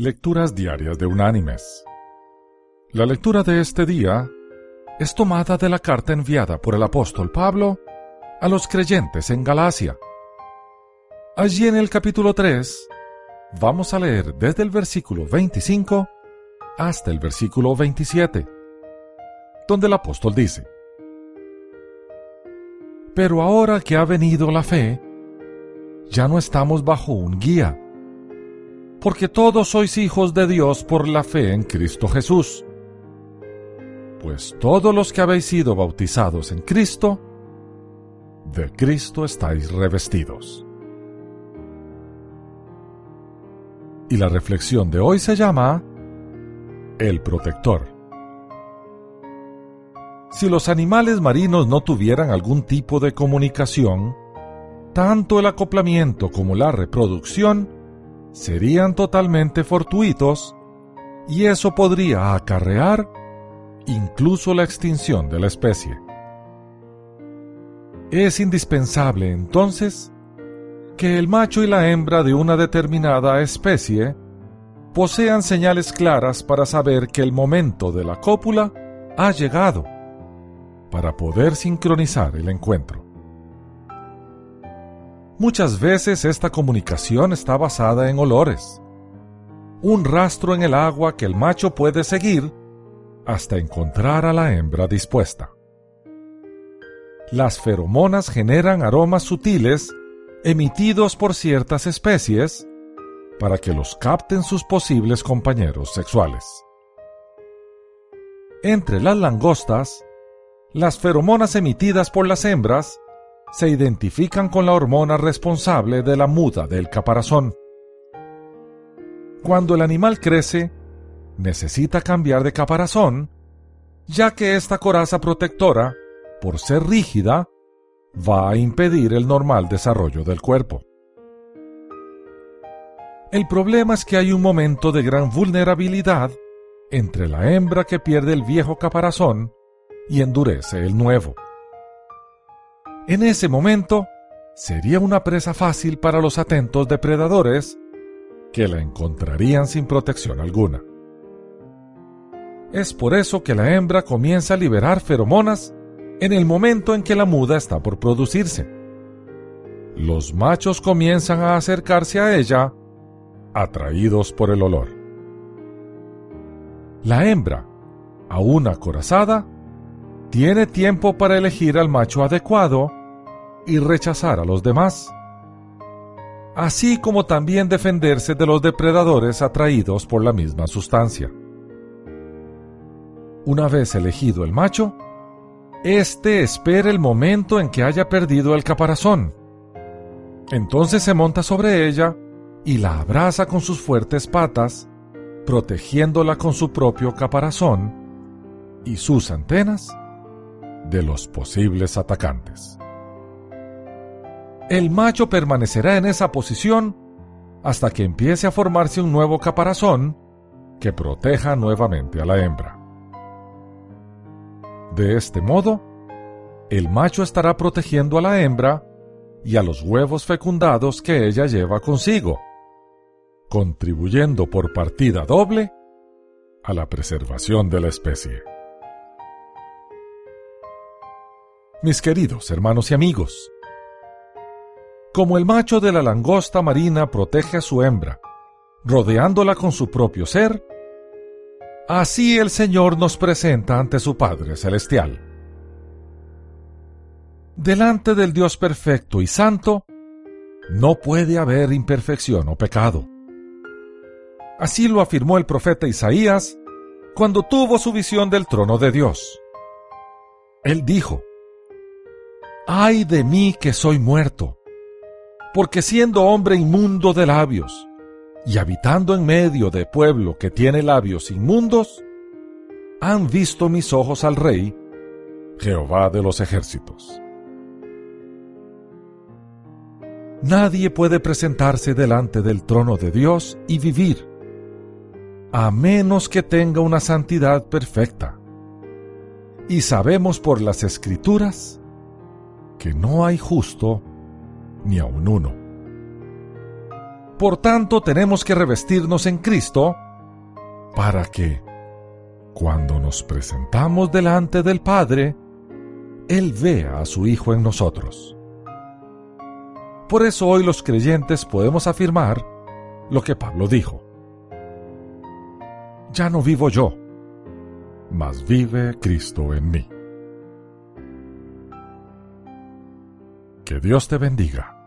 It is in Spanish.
Lecturas Diarias de Unánimes. La lectura de este día es tomada de la carta enviada por el apóstol Pablo a los creyentes en Galacia. Allí en el capítulo 3 vamos a leer desde el versículo 25 hasta el versículo 27, donde el apóstol dice, Pero ahora que ha venido la fe, ya no estamos bajo un guía porque todos sois hijos de Dios por la fe en Cristo Jesús. Pues todos los que habéis sido bautizados en Cristo, de Cristo estáis revestidos. Y la reflexión de hoy se llama El protector. Si los animales marinos no tuvieran algún tipo de comunicación, tanto el acoplamiento como la reproducción serían totalmente fortuitos y eso podría acarrear incluso la extinción de la especie. Es indispensable entonces que el macho y la hembra de una determinada especie posean señales claras para saber que el momento de la cópula ha llegado, para poder sincronizar el encuentro. Muchas veces esta comunicación está basada en olores. Un rastro en el agua que el macho puede seguir hasta encontrar a la hembra dispuesta. Las feromonas generan aromas sutiles emitidos por ciertas especies para que los capten sus posibles compañeros sexuales. Entre las langostas, las feromonas emitidas por las hembras se identifican con la hormona responsable de la muda del caparazón. Cuando el animal crece, necesita cambiar de caparazón, ya que esta coraza protectora, por ser rígida, va a impedir el normal desarrollo del cuerpo. El problema es que hay un momento de gran vulnerabilidad entre la hembra que pierde el viejo caparazón y endurece el nuevo. En ese momento, sería una presa fácil para los atentos depredadores que la encontrarían sin protección alguna. Es por eso que la hembra comienza a liberar feromonas en el momento en que la muda está por producirse. Los machos comienzan a acercarse a ella, atraídos por el olor. La hembra, aún acorazada, tiene tiempo para elegir al macho adecuado y rechazar a los demás, así como también defenderse de los depredadores atraídos por la misma sustancia. Una vez elegido el macho, éste espera el momento en que haya perdido el caparazón. Entonces se monta sobre ella y la abraza con sus fuertes patas, protegiéndola con su propio caparazón y sus antenas de los posibles atacantes el macho permanecerá en esa posición hasta que empiece a formarse un nuevo caparazón que proteja nuevamente a la hembra. De este modo, el macho estará protegiendo a la hembra y a los huevos fecundados que ella lleva consigo, contribuyendo por partida doble a la preservación de la especie. Mis queridos hermanos y amigos, como el macho de la langosta marina protege a su hembra, rodeándola con su propio ser, así el Señor nos presenta ante su Padre Celestial. Delante del Dios perfecto y santo, no puede haber imperfección o pecado. Así lo afirmó el profeta Isaías cuando tuvo su visión del trono de Dios. Él dijo, Ay de mí que soy muerto, porque siendo hombre inmundo de labios, y habitando en medio de pueblo que tiene labios inmundos, han visto mis ojos al Rey, Jehová de los ejércitos. Nadie puede presentarse delante del trono de Dios y vivir, a menos que tenga una santidad perfecta. Y sabemos por las escrituras que no hay justo ni a un uno. Por tanto, tenemos que revestirnos en Cristo para que, cuando nos presentamos delante del Padre, Él vea a su Hijo en nosotros. Por eso hoy los creyentes podemos afirmar lo que Pablo dijo. Ya no vivo yo, mas vive Cristo en mí. Que Dios te bendiga.